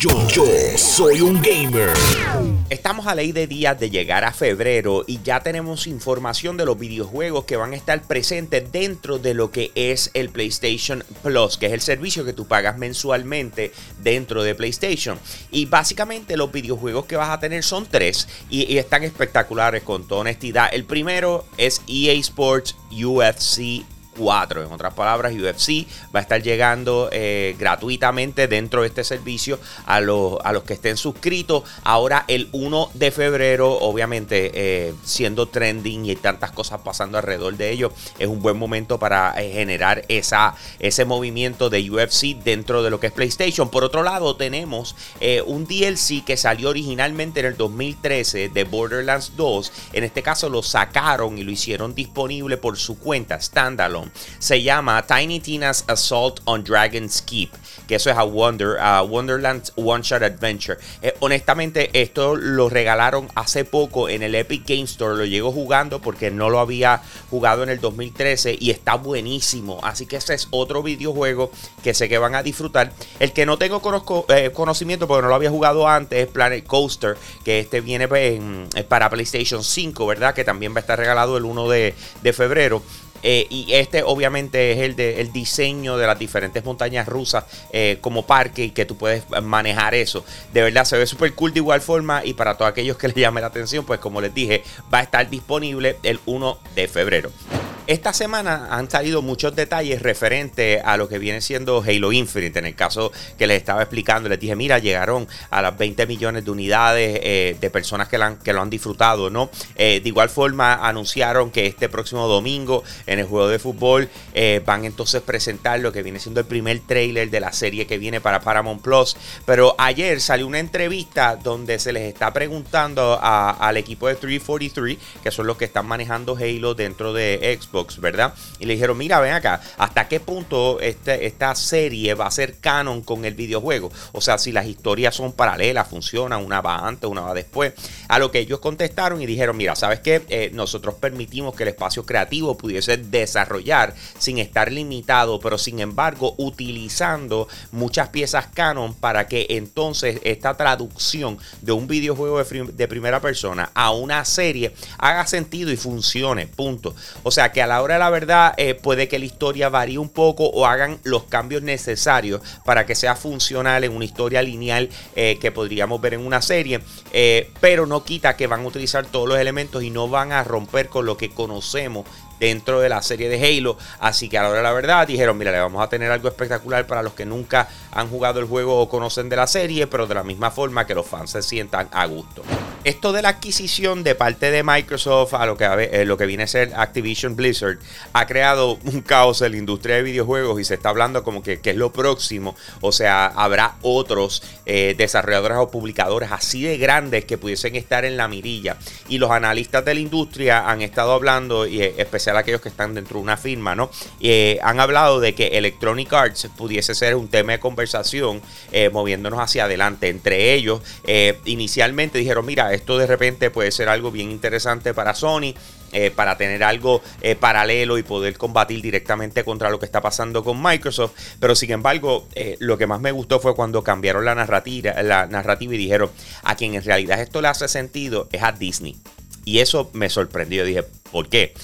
Yo, yo soy un gamer. Estamos a ley de días de llegar a febrero y ya tenemos información de los videojuegos que van a estar presentes dentro de lo que es el PlayStation Plus, que es el servicio que tú pagas mensualmente dentro de PlayStation. Y básicamente los videojuegos que vas a tener son tres y, y están espectaculares con toda honestidad. El primero es EA Sports UFC en otras palabras, UFC va a estar llegando eh, gratuitamente dentro de este servicio a los, a los que estén suscritos. Ahora el 1 de febrero, obviamente eh, siendo trending y tantas cosas pasando alrededor de ello, es un buen momento para eh, generar esa, ese movimiento de UFC dentro de lo que es PlayStation. Por otro lado, tenemos un DLC que salió originalmente en el 2013 de Borderlands 2. En este caso lo sacaron y lo hicieron disponible por su cuenta standalone se llama Tiny Tina's Assault on Dragon's Keep, que eso es a Wonder, a Wonderland One Shot Adventure. Eh, honestamente, esto lo regalaron hace poco en el Epic Game Store. Lo llego jugando porque no lo había jugado en el 2013 y está buenísimo. Así que ese es otro videojuego que sé que van a disfrutar. El que no tengo eh, conocimiento porque no lo había jugado antes es Planet Coaster, que este viene pues, para PlayStation 5, ¿verdad? Que también va a estar regalado el 1 de, de febrero. Eh, y este obviamente es el, de, el diseño de las diferentes montañas rusas eh, como parque y que tú puedes manejar eso. De verdad se ve súper cool de igual forma y para todos aquellos que les llame la atención, pues como les dije, va a estar disponible el 1 de febrero. Esta semana han salido muchos detalles referentes a lo que viene siendo Halo Infinite. En el caso que les estaba explicando, les dije, mira, llegaron a las 20 millones de unidades eh, de personas que, lo han disfrutado, ¿no? Eh, de igual forma, anunciaron que este próximo domingo en el juego de fútbol eh, van entonces a presentar lo que viene siendo el primer trailer de la serie que viene para Paramount Plus. Pero ayer salió una entrevista donde se les está preguntando al equipo de 343, que son los que están manejando Halo dentro de Xbox ¿verdad? Y le dijeron, mira, ven acá, ¿hasta qué punto este, esta serie va a ser canon con el videojuego? O sea, si las historias son paralelas, funcionan, una va antes, una va después. A lo que ellos contestaron y dijeron, mira, ¿sabes qué? Eh, nosotros permitimos que el espacio creativo pudiese desarrollar sin estar limitado, pero sin embargo utilizando muchas piezas canon para que entonces esta traducción de un videojuego de, primera persona a una serie haga sentido y funcione, punto. O sea que a la hora de la verdad eh, puede que la historia varíe un poco o hagan los cambios necesarios para que sea funcional en una historia lineal eh, que podríamos ver en una serie, eh, pero no quita que van a utilizar todos los elementos y no van a romper con lo que conocemos dentro de la serie de Halo. Así que a la hora de la verdad dijeron, mira, le vamos a tener algo espectacular para los que nunca han jugado el juego o conocen de la serie, pero de la misma forma que los fans se sientan a gusto. Esto de la adquisición de parte de Microsoft a lo que, eh, lo que viene a ser Activision Blizzard ha creado un caos en la industria de videojuegos y se está hablando como que, es lo próximo. O sea, habrá otros eh, desarrolladores o publicadores así de grandes que pudiesen estar en la mirilla. Y los analistas de la industria han estado hablando, y eh, especial aquellos que están dentro de una firma, ¿no? han hablado de que Electronic Arts pudiese ser un tema de conversación moviéndonos hacia adelante. Entre ellos, inicialmente dijeron, mira, esto de repente puede ser algo bien interesante para Sony. Eh, para tener algo eh, paralelo y poder combatir directamente contra lo que está pasando con Microsoft. Pero sin embargo, eh, lo que más me gustó fue cuando cambiaron la narrativa, la narrativa y dijeron a quien en realidad esto le hace sentido es a Disney. Y eso me sorprendió. Dije, ¿Por qué?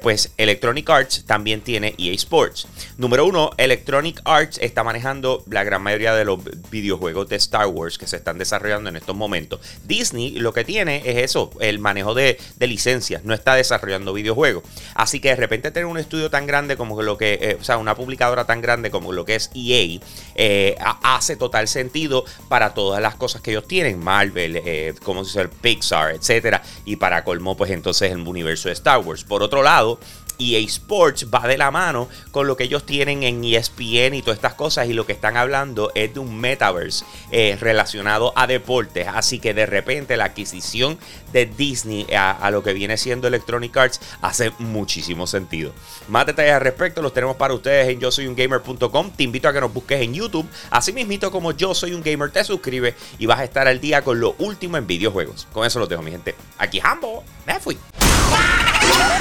Pues Electronic Arts también tiene EA Sports. Número uno, Electronic Arts está manejando la gran mayoría de los videojuegos de Star Wars que se están desarrollando en estos momentos. Disney lo que tiene es eso, el manejo de, licencias, no está desarrollando videojuegos. Así que de repente tener un estudio tan grande como lo que, eh, o sea, una publicadora tan grande como lo que es EA, eh, hace total sentido para todas las cosas que ellos tienen, Marvel, eh, como se dice, Pixar, etcétera, y para colmo, pues entonces el universo de Star por otro lado, EA Sports va de la mano con lo que ellos tienen en ESPN y todas estas cosas y lo que están hablando es de un metaverse eh, relacionado a deportes. Así que de repente la adquisición de Disney a, lo que viene siendo Electronic Arts hace muchísimo sentido. Más detalles al respecto los tenemos para ustedes en yo soy un gamer.com. Te invito a que nos busques en YouTube. Así mismito como yo soy un gamer, te suscribes y vas a estar al día con lo último en videojuegos. Con eso lo dejo, mi gente. Aquí Hambo, me fui.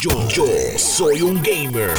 Yo, soy un gamer.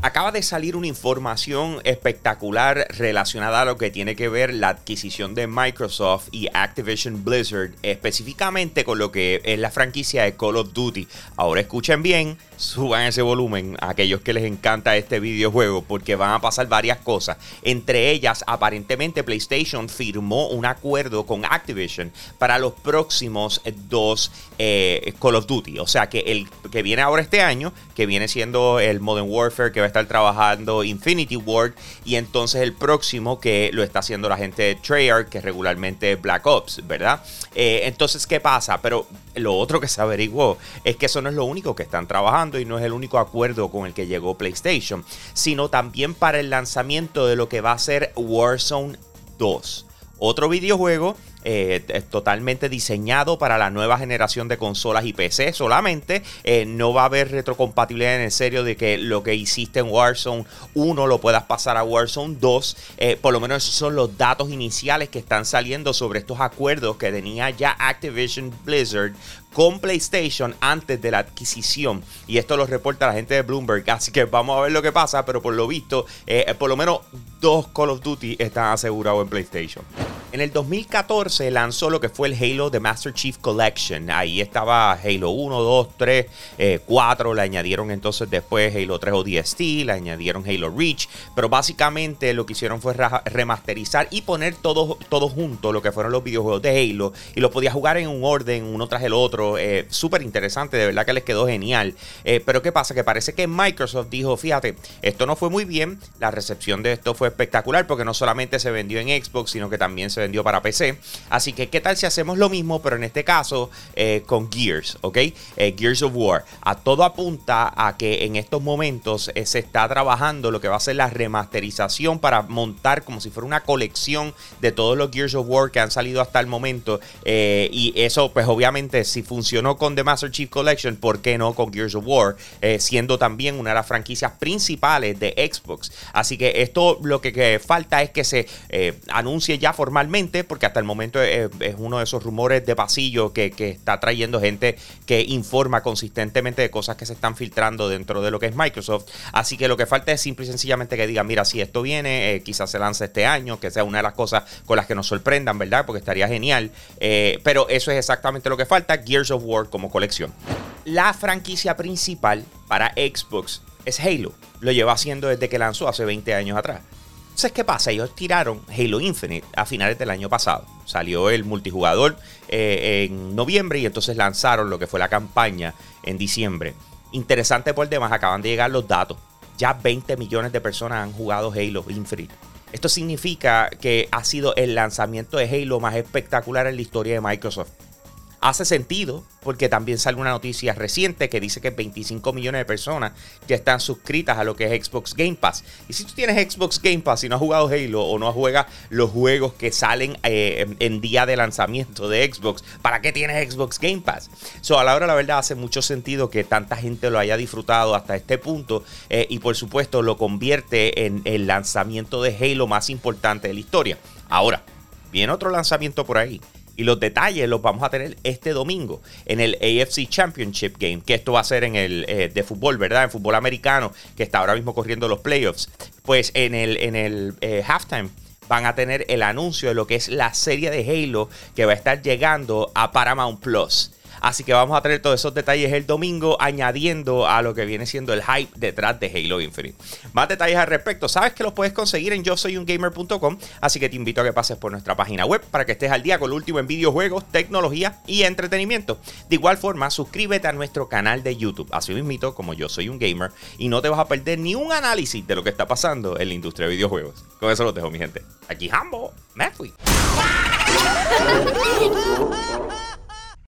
Acaba de salir una información espectacular relacionada a lo que tiene que ver la adquisición de Microsoft y Activision Blizzard, específicamente con lo que es la franquicia de Call of Duty. Ahora escuchen bien, suban ese volumen a aquellos que les encanta este videojuego porque van a pasar varias cosas. Entre ellas, aparentemente PlayStation firmó un acuerdo con Activision para los próximos dos eh, Call of Duty. O sea que el que viene ahora este año, que viene siendo el Modern Warfare que va a estar trabajando Infinity Ward, y entonces el próximo que lo está haciendo la gente de Treyarch, que regularmente es Black Ops, ¿verdad? Eh, entonces, ¿qué pasa? Pero lo otro que se averiguó es que eso no es lo único que están trabajando y no es el único acuerdo con el que llegó PlayStation, sino también para el lanzamiento de lo que va a ser Warzone 2. Otro videojuego eh, totalmente diseñado para la nueva generación de consolas y PC solamente. Eh, no va a haber retrocompatibilidad en el serio de que lo que hiciste en Warzone 1 lo puedas pasar a Warzone 2. Eh, por lo menos esos son los datos iniciales que están saliendo sobre estos acuerdos que tenía ya Activision Blizzard con PlayStation antes de la adquisición. Y esto lo reporta la gente de Bloomberg. Así que vamos a ver lo que pasa. Pero por lo visto, por lo menos dos Call of Duty están asegurados en PlayStation. En el 2014 lanzó lo que fue el Halo The Master Chief Collection. Ahí estaba Halo 1, 2, 3, 4. Le añadieron entonces después Halo 3 ODST, le añadieron Halo Reach. Pero básicamente lo que hicieron fue remasterizar y poner todo, todo junto lo que fueron los videojuegos de Halo. Y lo podía jugar en un orden, uno tras el otro. Eh, Súper interesante, de verdad que les quedó genial. Eh, pero ¿qué pasa? Que parece que Microsoft dijo, fíjate, esto no fue muy bien. La recepción de esto fue espectacular porque no solamente se vendió en Xbox, sino que también se vendió para PC. Así que, ¿qué tal si hacemos lo mismo, pero en este caso eh, con Gears, ¿ok? Eh, Gears of War. A todo apunta a que en estos momentos eh, se está trabajando lo que va a ser la remasterización para montar como si fuera una colección de todos los Gears of War que han salido hasta el momento. y eso, pues obviamente, si funcionó con The Master Chief Collection, ¿por qué no con Gears of War? siendo también una de las franquicias principales de Xbox. Así que esto lo que, que falta es que se anuncie ya formalmente porque hasta el momento es, uno de esos rumores de pasillo que, está trayendo gente que informa consistentemente de cosas que se están filtrando dentro de lo que es Microsoft. Así que lo que falta es simple y sencillamente que digan, mira, si esto viene, eh, quizás se lance este año, que sea una de las cosas con las que nos sorprendan, ¿verdad? Porque estaría genial. Eh, pero eso es exactamente lo que falta, Gears of War como colección. La franquicia principal para Xbox es Halo. Lo lleva haciendo desde que lanzó hace 20 años atrás. Entonces, ¿qué pasa? Ellos tiraron Halo Infinite a finales del año pasado. Salió el multijugador eh, en noviembre y entonces lanzaron lo que fue la campaña en diciembre. Interesante por demás, acaban de llegar los datos. Ya 20 millones de personas han jugado Halo Infinite. Esto significa que ha sido el lanzamiento de Halo más espectacular en la historia de Microsoft. Hace sentido porque también sale una noticia reciente que dice que 25 millones de personas ya están suscritas a lo que es Xbox Game Pass. Y si tú tienes Xbox Game Pass y no has jugado Halo o no juegas los juegos que salen eh, en día de lanzamiento de Xbox, ¿para qué tienes Xbox Game Pass? So, a la hora la verdad hace mucho sentido que tanta gente lo haya disfrutado hasta este punto eh, y por supuesto lo convierte en el lanzamiento de Halo más importante de la historia. Ahora, viene otro lanzamiento por ahí y los detalles los vamos a tener este domingo en el AFC Championship Game, que esto va a ser en el eh, de fútbol, ¿verdad? En fútbol americano, que está ahora mismo corriendo los playoffs. Pues en el, en el eh, halftime van a tener el anuncio de lo que es la serie de Halo que va a estar llegando a Paramount Plus. Así que vamos a tener todos esos detalles el domingo, añadiendo a lo que viene siendo el hype detrás de Halo Infinite. Más detalles al respecto, sabes que los puedes conseguir en yo soy un gamer.com, así que te invito a que pases por nuestra página web para que estés al día con lo último en videojuegos, tecnología y entretenimiento. De igual forma, suscríbete a nuestro canal de YouTube, así mismo como yo soy un gamer, y no te vas a perder ni un análisis de lo que está pasando en la industria de videojuegos. Con eso lo dejo, mi gente. Aquí Hambo, me fui.